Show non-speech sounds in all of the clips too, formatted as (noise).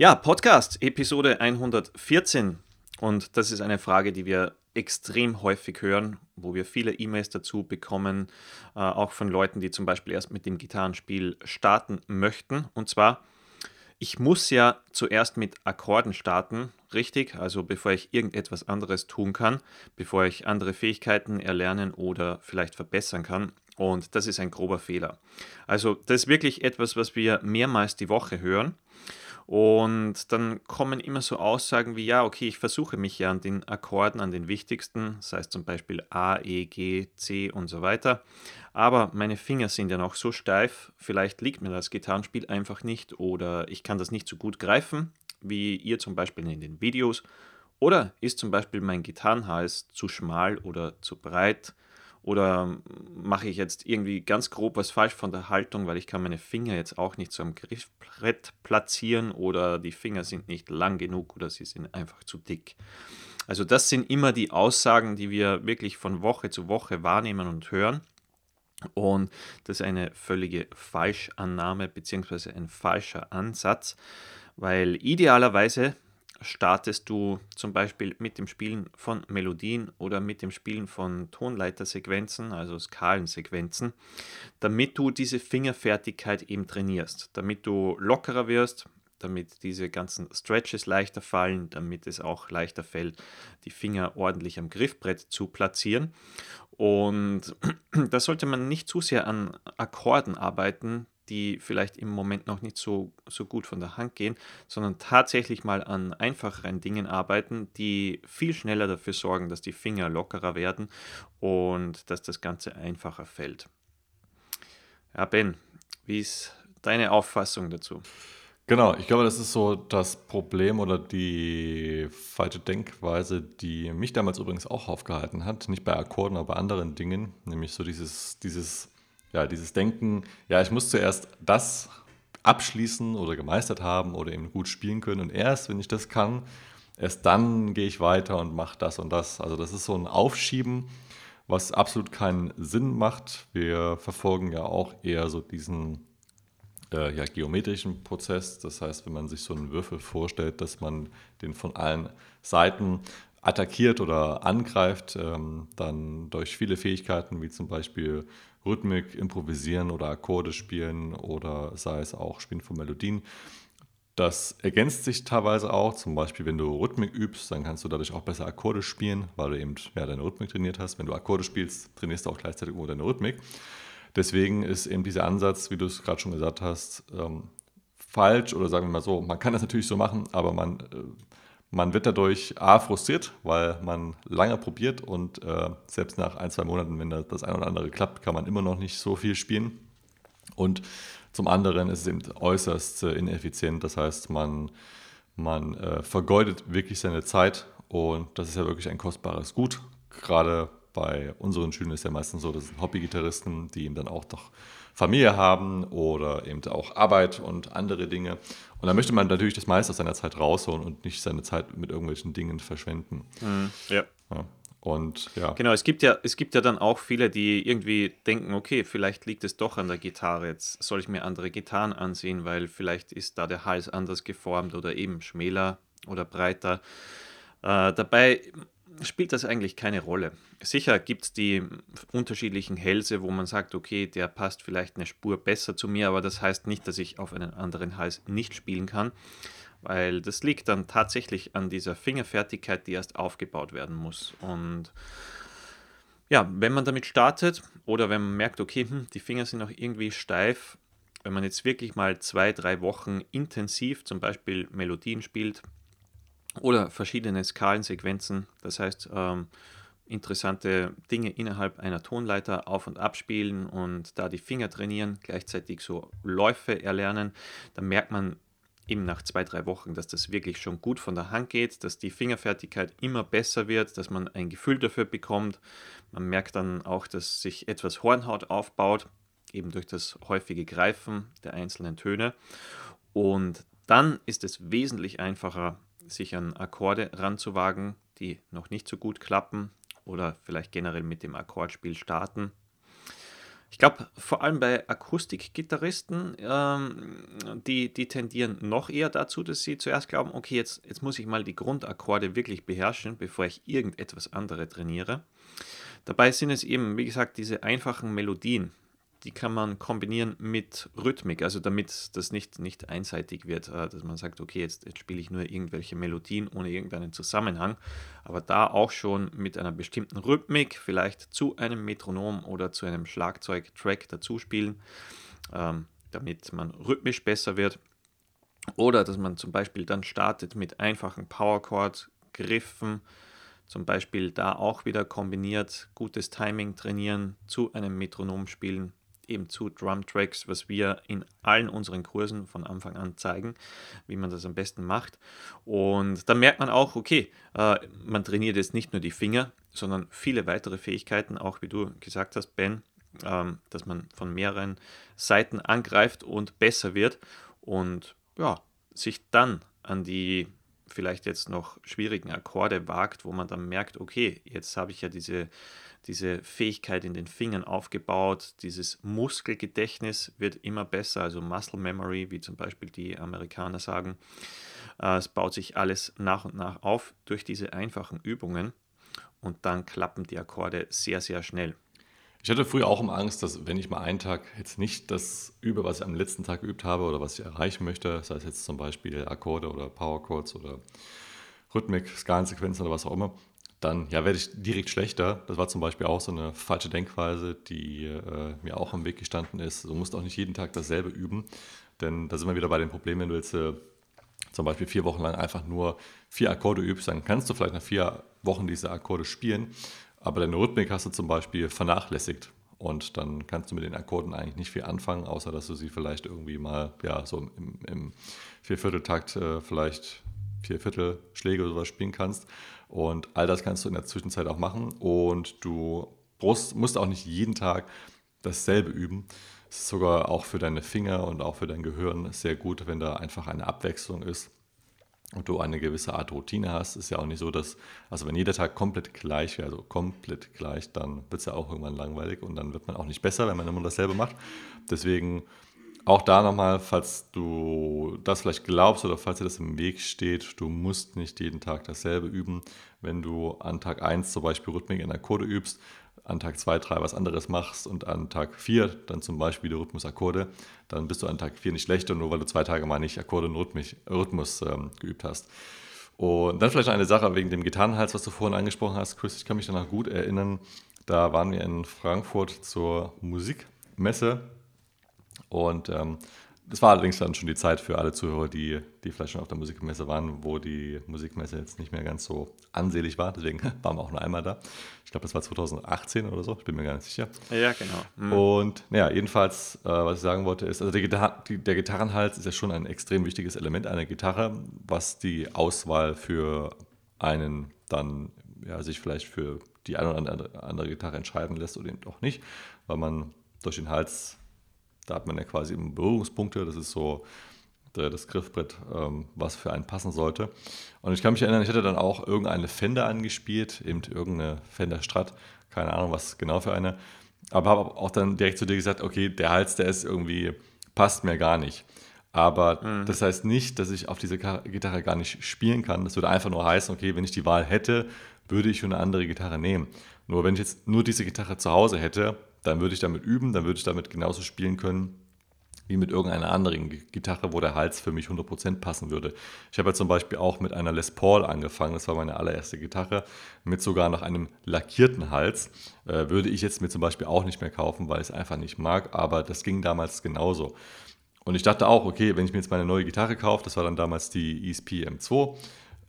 Ja, Podcast, Episode 114. Und das ist eine Frage, die wir extrem häufig hören, wo wir viele E-Mails dazu bekommen, äh, auch von Leuten, die zum Beispiel erst mit dem Gitarrenspiel starten möchten. Und zwar, ich muss ja zuerst mit Akkorden starten, richtig? Also bevor ich irgendetwas anderes tun kann, bevor ich andere Fähigkeiten erlernen oder vielleicht verbessern kann. Und das ist ein grober Fehler. Also das ist wirklich etwas, was wir mehrmals die Woche hören. Und dann kommen immer so Aussagen wie, ja, okay, ich versuche mich ja an den Akkorden, an den wichtigsten, sei es zum Beispiel A, E, G, C und so weiter. Aber meine Finger sind ja noch so steif, vielleicht liegt mir das Gitarrenspiel einfach nicht oder ich kann das nicht so gut greifen, wie ihr zum Beispiel in den Videos. Oder ist zum Beispiel mein Gitarrenhals zu schmal oder zu breit oder mache ich jetzt irgendwie ganz grob was falsch von der Haltung, weil ich kann meine Finger jetzt auch nicht so am Griffbrett platzieren oder die Finger sind nicht lang genug oder sie sind einfach zu dick. Also das sind immer die Aussagen, die wir wirklich von Woche zu Woche wahrnehmen und hören. Und das ist eine völlige Falschannahme bzw. ein falscher Ansatz, weil idealerweise startest du zum Beispiel mit dem Spielen von Melodien oder mit dem Spielen von Tonleitersequenzen, also Skalensequenzen, damit du diese Fingerfertigkeit eben trainierst, damit du lockerer wirst, damit diese ganzen Stretches leichter fallen, damit es auch leichter fällt, die Finger ordentlich am Griffbrett zu platzieren. Und (clears throat) da sollte man nicht zu sehr an Akkorden arbeiten, die vielleicht im Moment noch nicht so, so gut von der Hand gehen, sondern tatsächlich mal an einfacheren Dingen arbeiten, die viel schneller dafür sorgen, dass die Finger lockerer werden und dass das Ganze einfacher fällt. Ja, Ben, wie ist deine Auffassung dazu? Genau, ich glaube, das ist so das Problem oder die falsche Denkweise, die mich damals übrigens auch aufgehalten hat. Nicht bei Akkorden, aber bei anderen Dingen. Nämlich so dieses, dieses ja, dieses Denken, ja, ich muss zuerst das abschließen oder gemeistert haben oder eben gut spielen können und erst, wenn ich das kann, erst dann gehe ich weiter und mache das und das. Also das ist so ein Aufschieben, was absolut keinen Sinn macht. Wir verfolgen ja auch eher so diesen äh, ja, geometrischen Prozess. Das heißt, wenn man sich so einen Würfel vorstellt, dass man den von allen Seiten attackiert oder angreift, ähm, dann durch viele Fähigkeiten wie zum Beispiel Rhythmik, Improvisieren oder Akkorde spielen oder sei es auch Spielen von Melodien. Das ergänzt sich teilweise auch, zum Beispiel wenn du Rhythmik übst, dann kannst du dadurch auch besser Akkorde spielen, weil du eben ja, deine Rhythmik trainiert hast. Wenn du Akkorde spielst, trainierst du auch gleichzeitig nur deine Rhythmik. Deswegen ist eben dieser Ansatz, wie du es gerade schon gesagt hast, ähm, falsch oder sagen wir mal so, man kann das natürlich so machen, aber man äh, man wird dadurch A frustriert, weil man lange probiert und äh, selbst nach ein, zwei Monaten, wenn das ein oder andere klappt, kann man immer noch nicht so viel spielen. Und zum anderen ist es eben äußerst äh, ineffizient. Das heißt, man, man äh, vergeudet wirklich seine Zeit und das ist ja wirklich ein kostbares Gut. Gerade bei unseren Schülern ist ja meistens so, das sind Hobbygitarristen, die eben dann auch doch Familie haben oder eben auch Arbeit und andere Dinge. Und da möchte man natürlich das meiste aus seiner Zeit rausholen und nicht seine Zeit mit irgendwelchen Dingen verschwenden. Mhm, ja. ja. Und ja. Genau, es gibt ja, es gibt ja dann auch viele, die irgendwie denken, okay, vielleicht liegt es doch an der Gitarre. Jetzt soll ich mir andere Gitarren ansehen, weil vielleicht ist da der Hals anders geformt oder eben schmäler oder breiter. Äh, dabei spielt das eigentlich keine Rolle. Sicher gibt es die unterschiedlichen Hälse, wo man sagt, okay, der passt vielleicht eine Spur besser zu mir, aber das heißt nicht, dass ich auf einen anderen Hals nicht spielen kann, weil das liegt dann tatsächlich an dieser Fingerfertigkeit, die erst aufgebaut werden muss. Und ja, wenn man damit startet oder wenn man merkt, okay, hm, die Finger sind noch irgendwie steif, wenn man jetzt wirklich mal zwei, drei Wochen intensiv zum Beispiel Melodien spielt, oder verschiedene Skalensequenzen, das heißt ähm, interessante Dinge innerhalb einer Tonleiter auf und abspielen und da die Finger trainieren, gleichzeitig so Läufe erlernen, dann merkt man eben nach zwei, drei Wochen, dass das wirklich schon gut von der Hand geht, dass die Fingerfertigkeit immer besser wird, dass man ein Gefühl dafür bekommt. Man merkt dann auch, dass sich etwas Hornhaut aufbaut, eben durch das häufige Greifen der einzelnen Töne. Und dann ist es wesentlich einfacher, sich an Akkorde ranzuwagen, die noch nicht so gut klappen oder vielleicht generell mit dem Akkordspiel starten. Ich glaube, vor allem bei Akustikgitarristen, ähm, die, die tendieren noch eher dazu, dass sie zuerst glauben, okay, jetzt, jetzt muss ich mal die Grundakkorde wirklich beherrschen, bevor ich irgendetwas anderes trainiere. Dabei sind es eben, wie gesagt, diese einfachen Melodien, die kann man kombinieren mit Rhythmik, also damit das nicht, nicht einseitig wird, äh, dass man sagt, okay, jetzt, jetzt spiele ich nur irgendwelche Melodien ohne irgendeinen Zusammenhang, aber da auch schon mit einer bestimmten Rhythmik, vielleicht zu einem Metronom oder zu einem Schlagzeugtrack dazu spielen, ähm, damit man rhythmisch besser wird. Oder dass man zum Beispiel dann startet mit einfachen Powerchord-Griffen, zum Beispiel da auch wieder kombiniert, gutes Timing trainieren, zu einem Metronom spielen eben zu Drum Tracks, was wir in allen unseren Kursen von Anfang an zeigen, wie man das am besten macht. Und dann merkt man auch, okay, äh, man trainiert jetzt nicht nur die Finger, sondern viele weitere Fähigkeiten, auch wie du gesagt hast, Ben, ähm, dass man von mehreren Seiten angreift und besser wird und ja, sich dann an die vielleicht jetzt noch schwierigen Akkorde wagt, wo man dann merkt, okay, jetzt habe ich ja diese diese Fähigkeit in den Fingern aufgebaut. Dieses Muskelgedächtnis wird immer besser, also Muscle Memory, wie zum Beispiel die Amerikaner sagen. Äh, es baut sich alles nach und nach auf durch diese einfachen Übungen und dann klappen die Akkorde sehr, sehr schnell. Ich hatte früher auch immer Angst, dass wenn ich mal einen Tag jetzt nicht das übe, was ich am letzten Tag geübt habe oder was ich erreichen möchte, sei es jetzt zum Beispiel Akkorde oder Power Chords oder Rhythmik, Skalensequenzen oder was auch immer, dann ja, werde ich direkt schlechter. Das war zum Beispiel auch so eine falsche Denkweise, die äh, mir auch im Weg gestanden ist. Du musst auch nicht jeden Tag dasselbe üben, denn da sind wir wieder bei dem Problem, wenn du jetzt äh, zum Beispiel vier Wochen lang einfach nur vier Akkorde übst, dann kannst du vielleicht nach vier Wochen diese Akkorde spielen, aber deine Rhythmik hast du zum Beispiel vernachlässigt. Und dann kannst du mit den Akkorden eigentlich nicht viel anfangen, außer dass du sie vielleicht irgendwie mal, ja, so im, im Viervierteltakt äh, vielleicht vier Viertelschläge oder sowas spielen kannst. Und all das kannst du in der Zwischenzeit auch machen. Und du musst auch nicht jeden Tag dasselbe üben. Es ist sogar auch für deine Finger und auch für dein Gehirn sehr gut, wenn da einfach eine Abwechslung ist und du eine gewisse Art Routine hast. Ist ja auch nicht so, dass, also wenn jeder Tag komplett gleich wäre, also komplett gleich, dann wird es ja auch irgendwann langweilig und dann wird man auch nicht besser, wenn man immer dasselbe macht. Deswegen auch da nochmal, falls du das vielleicht glaubst oder falls dir das im Weg steht, du musst nicht jeden Tag dasselbe üben. Wenn du an Tag 1 zum Beispiel Rhythmik in Akkorde übst, an Tag 2, 3 was anderes machst und an Tag 4 dann zum Beispiel die Rhythmusakkorde, dann bist du an Tag 4 nicht schlechter, nur weil du zwei Tage mal nicht Akkorde und Rhythmus, Rhythmus ähm, geübt hast. Und dann vielleicht eine Sache wegen dem Gitarrenhals, was du vorhin angesprochen hast, Chris, ich kann mich danach gut erinnern, da waren wir in Frankfurt zur Musikmesse und ähm, das war allerdings dann schon die Zeit für alle Zuhörer, die, die vielleicht schon auf der Musikmesse waren, wo die Musikmesse jetzt nicht mehr ganz so ansehlich war. Deswegen (laughs) waren wir auch nur einmal da. Ich glaube, das war 2018 oder so, ich bin mir gar nicht sicher. Ja, genau. Mhm. Und naja, jedenfalls, äh, was ich sagen wollte, ist, also der, Gitar die, der Gitarrenhals ist ja schon ein extrem wichtiges Element einer Gitarre, was die Auswahl für einen dann ja, sich vielleicht für die eine oder andere Gitarre entscheiden lässt oder eben auch nicht, weil man durch den Hals da hat man ja quasi Berührungspunkte, das ist so das Griffbrett, ähm, was für einen passen sollte. Und ich kann mich erinnern, ich hatte dann auch irgendeine Fender angespielt, eben irgendeine Fender Strat, keine Ahnung, was genau für eine. Aber habe auch dann direkt zu dir gesagt, okay, der Hals, der ist irgendwie, passt mir gar nicht. Aber mhm. das heißt nicht, dass ich auf diese Gitarre gar nicht spielen kann. Das würde einfach nur heißen, okay, wenn ich die Wahl hätte, würde ich eine andere Gitarre nehmen. Nur wenn ich jetzt nur diese Gitarre zu Hause hätte, dann würde ich damit üben, dann würde ich damit genauso spielen können wie mit irgendeiner anderen Gitarre, wo der Hals für mich 100% passen würde. Ich habe ja zum Beispiel auch mit einer Les Paul angefangen, das war meine allererste Gitarre, mit sogar noch einem lackierten Hals. Äh, würde ich jetzt mir zum Beispiel auch nicht mehr kaufen, weil ich es einfach nicht mag, aber das ging damals genauso. Und ich dachte auch, okay, wenn ich mir jetzt meine neue Gitarre kaufe, das war dann damals die ESP M2,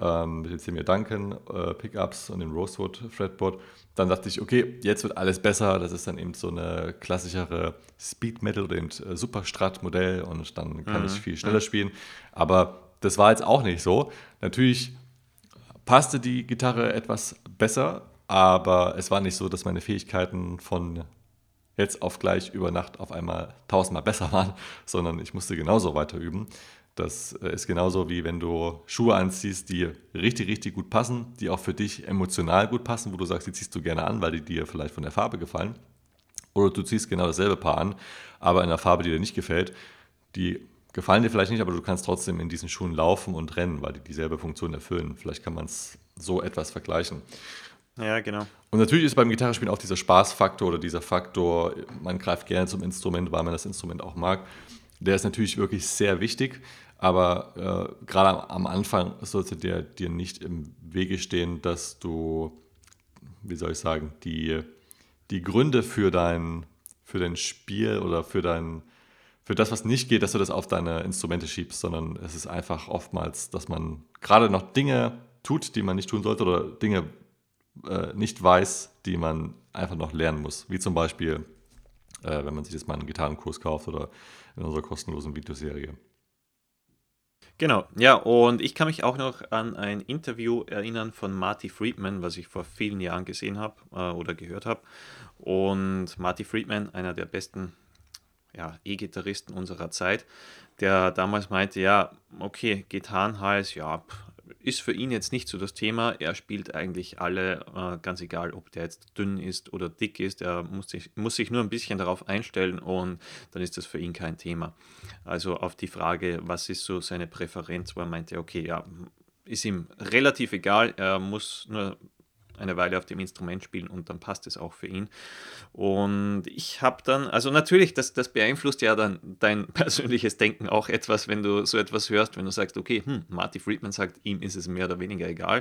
ähm, mit den Semir Duncan äh, Pickups und dem Rosewood Fretboard. Dann dachte ich, okay, jetzt wird alles besser. Das ist dann eben so eine klassischere Speed Metal oder eben äh, Superstrat Modell und dann kann mhm. ich viel schneller mhm. spielen. Aber das war jetzt auch nicht so. Natürlich passte die Gitarre etwas besser, aber es war nicht so, dass meine Fähigkeiten von jetzt auf gleich über Nacht auf einmal tausendmal besser waren, (laughs) sondern ich musste genauso weiter üben. Das äh, ist genauso wie wenn du Schuhe anziehst, die richtig, richtig gut passen, die auch für dich emotional gut passen, wo du sagst, die ziehst du gerne an, weil die dir vielleicht von der Farbe gefallen. Oder du ziehst genau dasselbe Paar an, aber in einer Farbe, die dir nicht gefällt. Die gefallen dir vielleicht nicht, aber du kannst trotzdem in diesen Schuhen laufen und rennen, weil die dieselbe Funktion erfüllen. Vielleicht kann man es so etwas vergleichen. Ja, genau. Und natürlich ist beim Gitarrespielen auch dieser Spaßfaktor oder dieser Faktor, man greift gerne zum Instrument, weil man das Instrument auch mag. Der ist natürlich wirklich sehr wichtig, aber äh, gerade am Anfang sollte der dir nicht im Wege stehen, dass du, wie soll ich sagen, die, die Gründe für dein, für dein Spiel oder für dein, für das, was nicht geht, dass du das auf deine Instrumente schiebst, sondern es ist einfach oftmals, dass man gerade noch Dinge tut, die man nicht tun sollte oder Dinge äh, nicht weiß, die man einfach noch lernen muss. Wie zum Beispiel, äh, wenn man sich jetzt mal einen Gitarrenkurs kauft oder in unserer kostenlosen Videoserie. Genau, ja, und ich kann mich auch noch an ein Interview erinnern von Marty Friedman, was ich vor vielen Jahren gesehen habe äh, oder gehört habe. Und Marty Friedman, einer der besten ja, E-Gitarristen unserer Zeit, der damals meinte, ja, okay, Gitarrenhals, ja, ist für ihn jetzt nicht so das Thema. Er spielt eigentlich alle, äh, ganz egal, ob der jetzt dünn ist oder dick ist. Er muss sich, muss sich nur ein bisschen darauf einstellen und dann ist das für ihn kein Thema. Also auf die Frage, was ist so seine Präferenz, wo er meinte, okay, ja, ist ihm relativ egal. Er muss nur eine Weile auf dem Instrument spielen und dann passt es auch für ihn. Und ich habe dann, also natürlich, das, das beeinflusst ja dann dein (laughs) persönliches Denken auch etwas, wenn du so etwas hörst, wenn du sagst, okay, hm, Marty Friedman sagt, ihm ist es mehr oder weniger egal,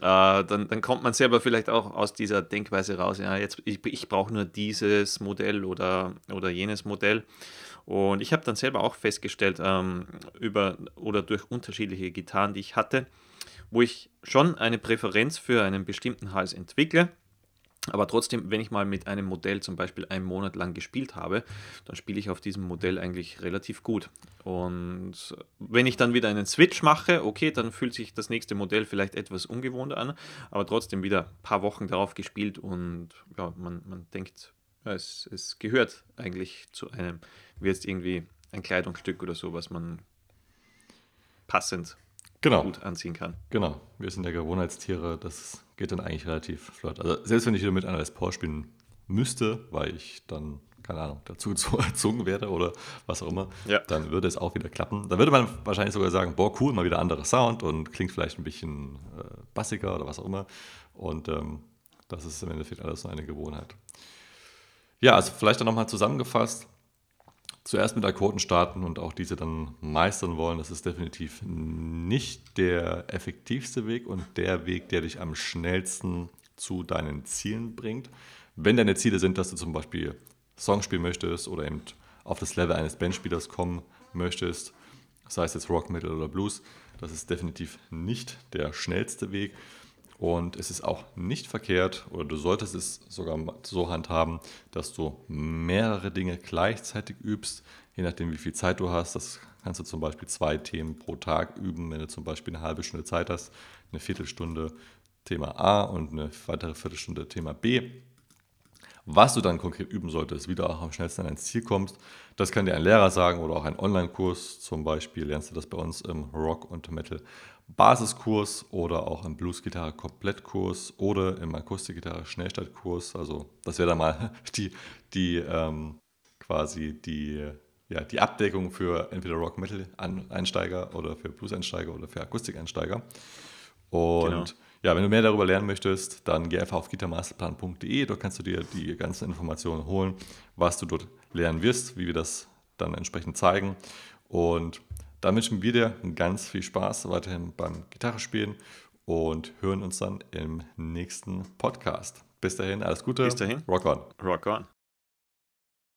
äh, dann, dann kommt man selber vielleicht auch aus dieser Denkweise raus, ja, jetzt, ich, ich brauche nur dieses Modell oder, oder jenes Modell. Und ich habe dann selber auch festgestellt, ähm, über oder durch unterschiedliche Gitarren, die ich hatte, wo ich schon eine Präferenz für einen bestimmten Hals entwickle. Aber trotzdem, wenn ich mal mit einem Modell zum Beispiel einen Monat lang gespielt habe, dann spiele ich auf diesem Modell eigentlich relativ gut. Und wenn ich dann wieder einen Switch mache, okay, dann fühlt sich das nächste Modell vielleicht etwas ungewohnt an, aber trotzdem wieder ein paar Wochen darauf gespielt und ja, man, man denkt, ja, es, es gehört eigentlich zu einem, wie jetzt irgendwie ein Kleidungsstück oder so, was man passend genau. gut anziehen kann. Genau, wir sind ja Gewohnheitstiere, das geht dann eigentlich relativ flott. Also selbst wenn ich wieder mit einer Les Paul spielen müsste, weil ich dann, keine Ahnung, dazu (laughs) erzogen werde oder was auch immer, ja. dann würde es auch wieder klappen. Dann würde man wahrscheinlich sogar sagen, boah, cool, mal wieder anderer Sound und klingt vielleicht ein bisschen äh, bassiger oder was auch immer. Und ähm, das ist im Endeffekt alles nur eine Gewohnheit. Ja, also vielleicht dann nochmal zusammengefasst zuerst mit Akkorden starten und auch diese dann meistern wollen, das ist definitiv nicht der effektivste Weg und der Weg, der dich am schnellsten zu deinen Zielen bringt. Wenn deine Ziele sind, dass du zum Beispiel Songs spielen möchtest oder eben auf das Level eines Bandspielers kommen möchtest, sei es jetzt Rock, Metal oder Blues, das ist definitiv nicht der schnellste Weg. Und es ist auch nicht verkehrt, oder du solltest es sogar so handhaben, dass du mehrere Dinge gleichzeitig übst, je nachdem, wie viel Zeit du hast. Das kannst du zum Beispiel zwei Themen pro Tag üben, wenn du zum Beispiel eine halbe Stunde Zeit hast, eine Viertelstunde Thema A und eine weitere Viertelstunde Thema B. Was du dann konkret üben solltest, wie du auch am schnellsten an dein Ziel kommst, das kann dir ein Lehrer sagen oder auch ein Online-Kurs. Zum Beispiel lernst du das bei uns im Rock und Metal Basiskurs oder auch im Bluesgitarre Komplettkurs oder im Akustikgitarre Schnellstartkurs. Also das wäre dann mal (laughs) die, die ähm, quasi die, ja, die Abdeckung für entweder Rock Metal Einsteiger oder für Blues Einsteiger oder für Akustik Einsteiger. Und genau. ja, wenn du mehr darüber lernen möchtest, dann geh einfach auf gitarmasterplan.de. Dort kannst du dir die ganzen Informationen holen, was du dort lernen wirst, wie wir das dann entsprechend zeigen. Und dann wünschen wir dir ganz viel Spaß weiterhin beim Gitarrespielen und hören uns dann im nächsten Podcast. Bis dahin, alles Gute. Bis dahin. Rock on. Rock on.